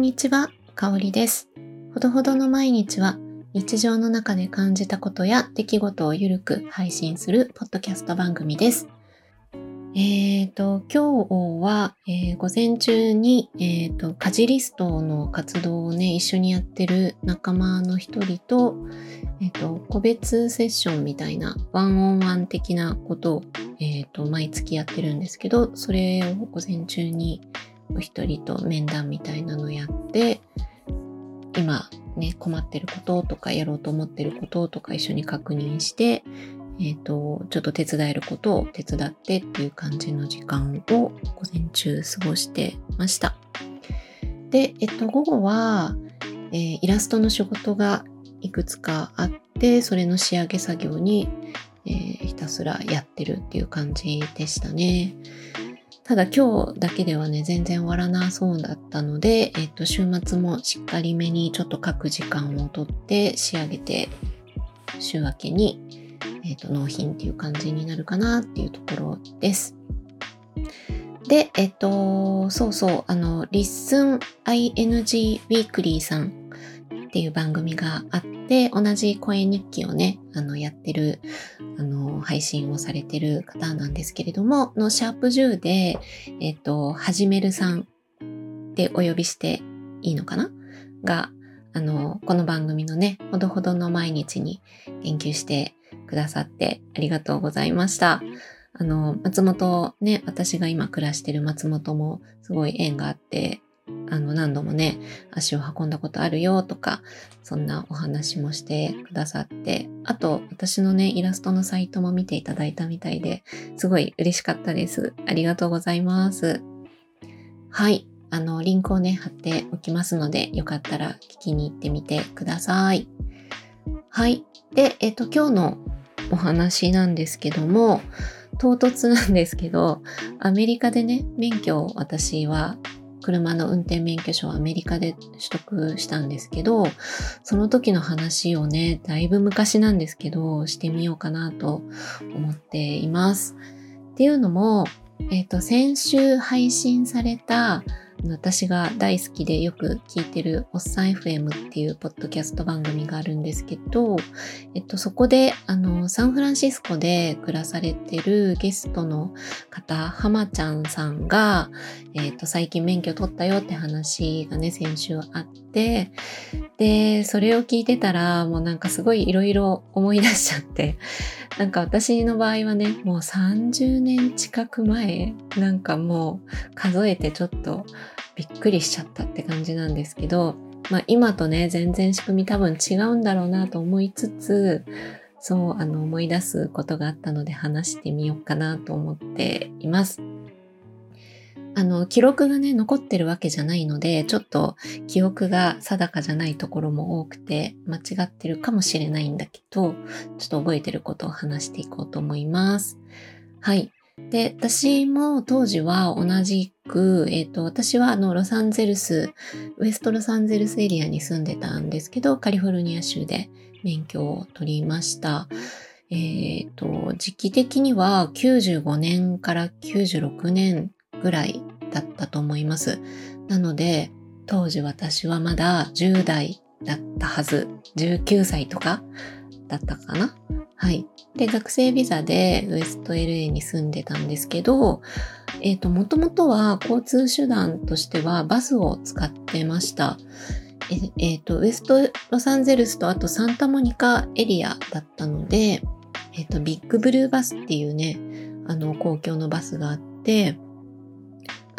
んにちは、かおりです。ほどほどの毎日は日常の中で感じたことや出来事をゆるく配信するポッドキャスト番組です。えっ、ー、と、今日は、えー、午前中に、えっ、ー、と、家事リストの活動をね、一緒にやってる仲間の一人と、えっ、と、個別セッションみたいな、ワンオンワン的なことを、えっ、と、毎月やってるんですけど、それを午前中にお一人と面談みたいなのやって、今ね、困ってることとかやろうと思ってることとか一緒に確認して、えっ、ー、と、ちょっと手伝えることを手伝ってっていう感じの時間を午前中過ごしてました。で、えっと、午後は、えー、イラストの仕事がいくつかあって、それの仕上げ作業に、えー、ひたすらやってるっていう感じでしたね。ただ今日だけではね、全然終わらなそうだったので、えっと、週末もしっかりめにちょっと書く時間をとって仕上げて、週明けにえっ、ー、と、納品っていう感じになるかなっていうところです。で、えっ、ー、と、そうそう、あの、リッスン ING ウィークリーさんっていう番組があって、同じ声日記をね、あの、やってる、あの、配信をされてる方なんですけれども、のシャープ10で、えっ、ー、と、はじめるさんってお呼びしていいのかな？が、あの、この番組のね、ほどほどの毎日に言及してくださってありがとうございました。あの、松本ね、私が今暮らしてる松本もすごい縁があって、あの、何度もね、足を運んだことあるよとか、そんなお話もしてくださって、あと、私のね、イラストのサイトも見ていただいたみたいで、すごい嬉しかったです。ありがとうございます。はい。あの、リンクをね、貼っておきますので、よかったら聞きに行ってみてください。はい。で、えっと、今日のお話なんですけども、唐突なんですけど、アメリカでね、免許を私は車の運転免許証をアメリカで取得したんですけど、その時の話をね、だいぶ昔なんですけど、してみようかなと思っています。っていうのも、えっ、ー、と、先週配信された私が大好きでよく聞いてるおっさん FM っていうポッドキャスト番組があるんですけど、えっと、そこで、あの、サンフランシスコで暮らされてるゲストの方、浜ちゃんさんが、えっと、最近免許取ったよって話がね、先週あって、で、それを聞いてたら、もうなんかすごいいろいろ思い出しちゃって、なんか私の場合はね、もう30年近く前、なんかもう数えてちょっとびっくりしちゃったって感じなんですけど、まあ今とね、全然仕組み多分違うんだろうなと思いつつ、そう、あの思い出すことがあったので話してみようかなと思っています。あの、記録がね、残ってるわけじゃないので、ちょっと記憶が定かじゃないところも多くて、間違ってるかもしれないんだけど、ちょっと覚えてることを話していこうと思います。はい。で、私も当時は同じく、えっ、ー、と、私はあの、ロサンゼルス、ウエストロサンゼルスエリアに住んでたんですけど、カリフォルニア州で免許を取りました。えっ、ー、と、時期的には95年から96年ぐらいだったと思います。なので、当時私はまだ10代だったはず。19歳とかだったかなはい。で、学生ビザでウエスト LA に住んでたんですけど、えっ、ー、と、もともとは交通手段としてはバスを使ってました。えっ、ー、と、ウエストロサンゼルスとあとサンタモニカエリアだったので、えっ、ー、と、ビッグブルーバスっていうね、あの、公共のバスがあって、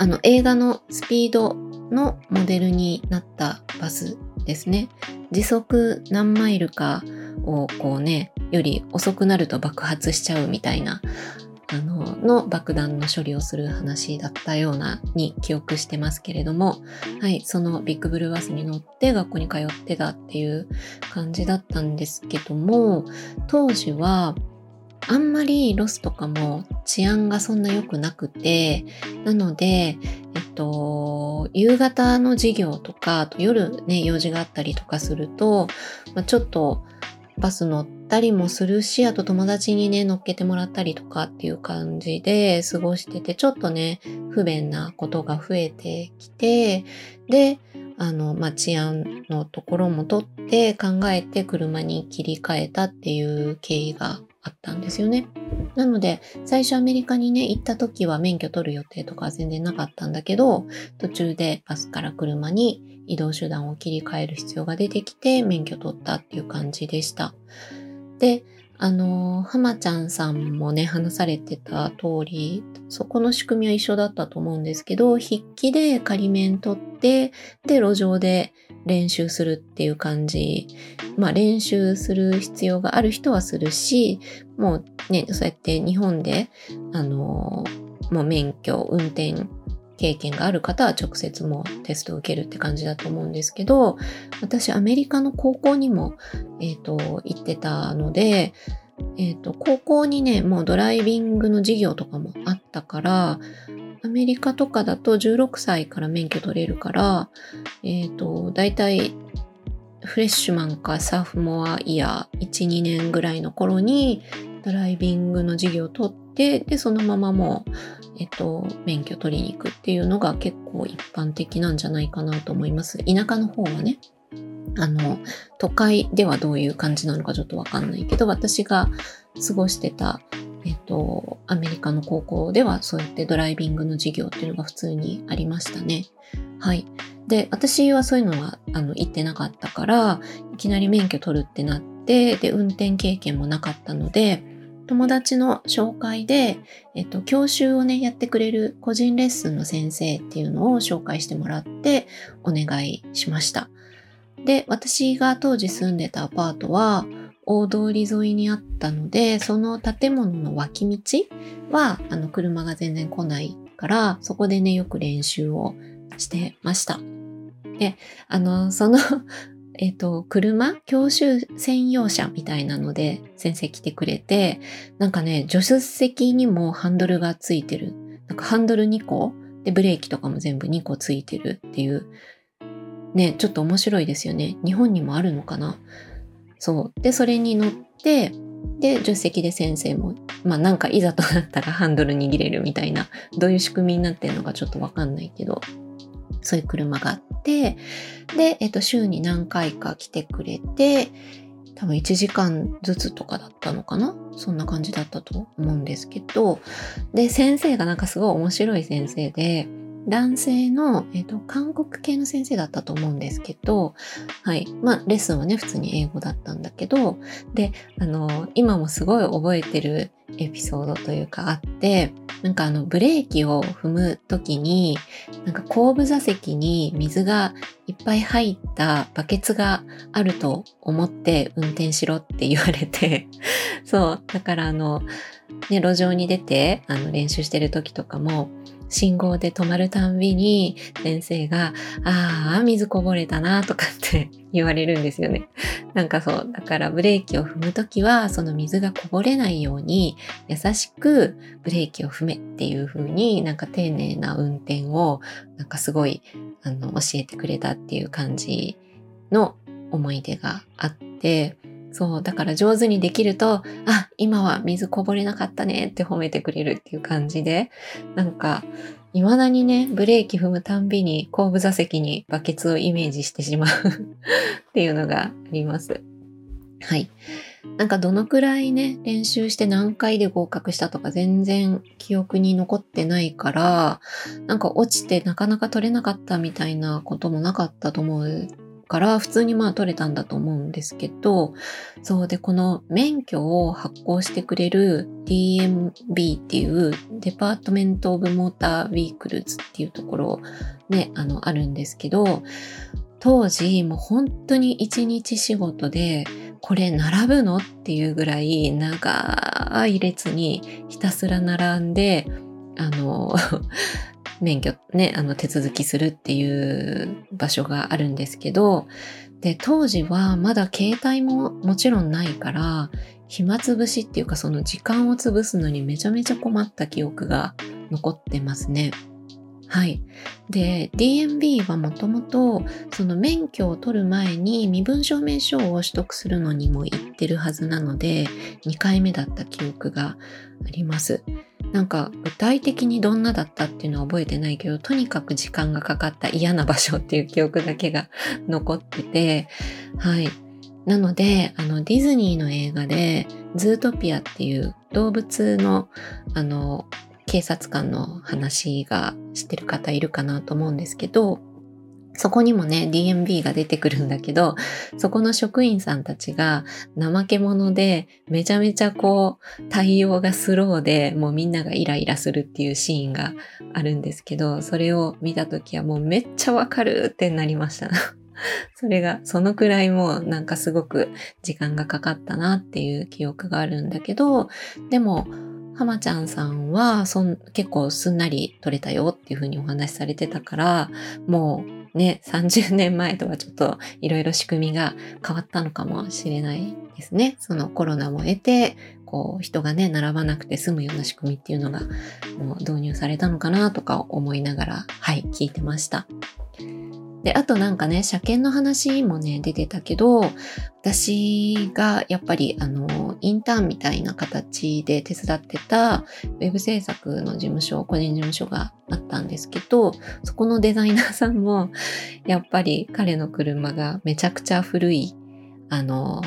あの映画のスピードのモデルになったバスですね。時速何マイルかをこうね、より遅くなると爆発しちゃうみたいな、あの、の爆弾の処理をする話だったようなに記憶してますけれども、はい、そのビッグブルーバスに乗って学校に通ってたっていう感じだったんですけども、当時はあんまりロスとかも治安がそんな良くなくて、なので、えっと、夕方の授業とか、あと夜ね、用事があったりとかすると、まあ、ちょっとバス乗ったりもするし、あと友達にね、乗っけてもらったりとかっていう感じで過ごしてて、ちょっとね、不便なことが増えてきて、で、あの、まあ、治安のところも取って考えて車に切り替えたっていう経緯があったんですよね。なので、最初アメリカにね、行った時は免許取る予定とかは全然なかったんだけど、途中でバスから車に移動手段を切り替える必要が出てきて、免許取ったっていう感じでした。で、あの、浜ちゃんさんもね、話されてた通り、そこの仕組みは一緒だったと思うんですけど、筆記で仮面取って、で、路上で練習するっていう感じ。まあ、練習する必要がある人はするし、もうね、そうやって日本で、あの、もう免許、運転経験がある方は直接もテストを受けるって感じだと思うんですけど、私アメリカの高校にも、え、ー、と、行ってたので、え、ー、と、高校にね、もうドライビングの授業とかもあったから、アメリカとかだと16歳から免許取れるから、えっ、ー、と、だいたいフレッシュマンかサーフモアイヤー1、2年ぐらいの頃にドライビングの授業を取って、で、そのままもう、えっと、免許取りに行くっていうのが結構一般的なんじゃないかなと思います。田舎の方はね。あの、都会ではどういう感じなのかちょっとわかんないけど、私が過ごしてた、えっと、アメリカの高校ではそうやってドライビングの授業っていうのが普通にありましたね。はい。で、私はそういうのは、あの、行ってなかったから、いきなり免許取るってなって、で、運転経験もなかったので、友達の紹介で、えっと、教習をね、やってくれる個人レッスンの先生っていうのを紹介してもらってお願いしました。で、私が当時住んでたアパートは大通り沿いにあったので、その建物の脇道は、あの、車が全然来ないから、そこでね、よく練習をしてました。で、あの、そのえっ、と、車？教習専用車みたいなので先生来てくれて、なんかね、助手席にもハンドルがついてる。なんかハンドル2個？で、ブレーキとかも全部2個ついてるっていう。ね、ちょっと面白いですよね。日本にもあるのかな？そう。で、それに乗って、で、助手席で先生も、まあなんかいざとなったらハンドル握れるみたいな、どういう仕組みになってるのかちょっとわかんないけど、そういう車があって、で、えっと、週に何回か来てくれて、多分1時間ずつとかだったのかな？そんな感じだったと思うんですけど、で、先生がなんかすごい面白い先生で、男性の、えっ、と、韓国系の先生だったと思うんですけど、はい。まあ、レッスンはね、普通に英語だったんだけど、で、あの、今もすごい覚えてるエピソードというかあって、なんかあのブレーキを踏む時に、なんか後部座席に水がいっぱい入ったバケツがあると思って運転しろって言われて、そう、だからあの、ね、路上に出てあの練習してる時とかも、信号で止まるたんびに先生が、ああ、水こぼれたなとかって 言われるんですよね。なんかそう、だからブレーキを踏むときは、その水がこぼれないように優しくブレーキを踏めっていう風になんか丁寧な運転をなんかすごいあの教えてくれたっていう感じの思い出があって、そう、だから上手にできると、あ、今は水こぼれなかったねって褒めてくれるっていう感じで、なんか、未だにね、ブレーキ踏むたんびに後部座席にバケツをイメージしてしまう っていうのがあります。はい。なんかどのくらいね、練習して何回で合格したとか全然記憶に残ってないから、なんか落ちてなかなか取れなかったみたいなこともなかったと思うから普通にまあ取れたんだと思うんですけど、そうで、この免許を発行してくれる DMV っていう Department of Motor Vehicles っていうところね、あの、あるんですけど、当時もう本当に一日仕事でこれ並ぶのっていうぐらい長い列にひたすら並んであの免許ね、あの手続きするっていう場所があるんですけど、で、当時はまだ携帯ももちろんないから、暇つぶしっていうかその時間を潰すのにめちゃめちゃ困った記憶が残ってますね。はい。で、DMB はもともと、その免許を取る前に身分証明書を取得するのにも行ってるはずなので、2回目だった記憶があります。なんか具体的にどんなだったっていうのは覚えてないけど、とにかく時間がかかった嫌な場所っていう記憶だけが残ってて、はい。なので、あの、ディズニーの映画で、ズートピアっていう動物の、あの、警察官の話が知ってる方いるかなと思うんですけど、そこにもね、DMB が出てくるんだけど、そこの職員さんたちが怠け者で、めちゃめちゃこう、対応がスローで、もうみんながイライラするっていうシーンがあるんですけど、それを見たときはもうめっちゃわかるってなりました。それが、そのくらいもうなんかすごく時間がかかったなっていう記憶があるんだけど、でも、浜ちゃんさんはそん結構すんなり撮れたよっていうふうにお話しされてたから、もうね、30年前とはちょっといろいろ仕組みが変わったのかもしれないですね。そのコロナも得て、こう人がね、並ばなくて済むような仕組みっていうのがもう導入されたのかなとか思いながら、はい、聞いてました。で、あとなんかね、車検の話もね、出てたけど、私がやっぱりあの、インターンみたいな形で手伝ってたウェブ制作の事務所、個人事務所があったんですけど、そこのデザイナーさんも、やっぱり彼の車がめちゃくちゃ古い、あの、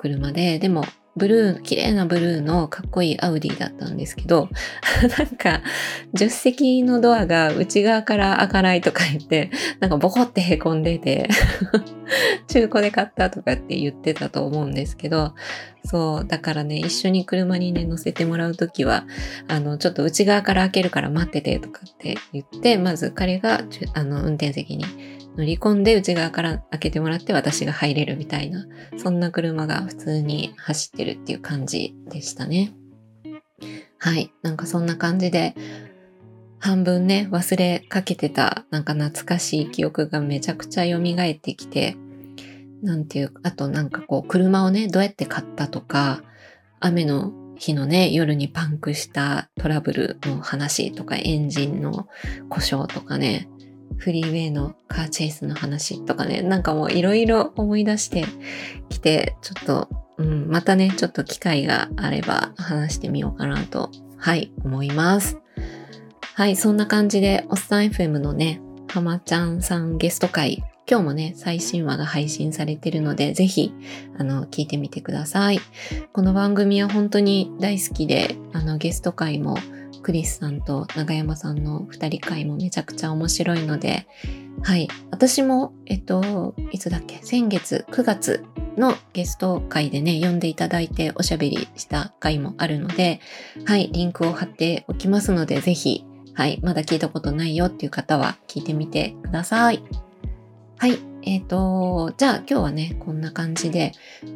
車で、でもブルー、綺麗なブルーのかっこいいアウディだったんですけど、なんか、助手席のドアが内側から開かないとか言って、なんかボコって凹んでて 中古で買ったとかって言ってたと思うんですけど、そう、だからね、一緒に車にね、乗せてもらうときは、あの、ちょっと内側から開けるから待っててとかって言って、まず彼が、あの、運転席に乗り込んで内側から開けてもらって私が入れるみたいな、そんな車が普通に走ってるっていう感じでしたね。はい。なんかそんな感じで、半分ね、忘れかけてた、なんか懐かしい記憶がめちゃくちゃ蘇ってきて、なんていう、あとなんかこう、車をね、どうやって買ったとか、雨の日のね、夜にパンクしたトラブルの話とか、エンジンの故障とかね、フリーウェイのカーチェイスの話とかね、なんかもういろいろ思い出してきて、ちょっと、うん、またね、ちょっと機会があれば話してみようかなと、はい、思います。はい、そんな感じで、おっさん FM のね、浜ちゃんさんゲスト会、今日もね、最新話が配信されてるので、ぜひ、あの、聞いてみてください。この番組は本当に大好きで、あの、ゲスト会もクリスさんと長山さんの二人会もめちゃくちゃ面白いので、はい。私も、えっと、いつだっけ？先月9月のゲスト会でね、呼んでいただいておしゃべりした回もあるので、はい。リンクを貼っておきますので、ぜひ、はい。まだ聞いたことないよっていう方は聞いてみてください。はい。えっ、ー、と、じゃあ今日はね、こんな感じで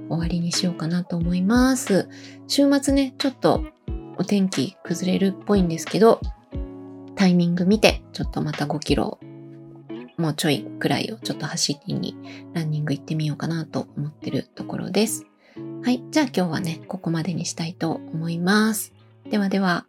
終わりにしようかなと思います。週末ね、ちょっとお天気崩れるっぽいんですけど、タイミング見て、ちょっとまた5キロ、もうちょいくらいをちょっと走りにランニング行ってみようかなと思ってるところです。はい。じゃあ今日はね、ここまでにしたいと思います。ではでは。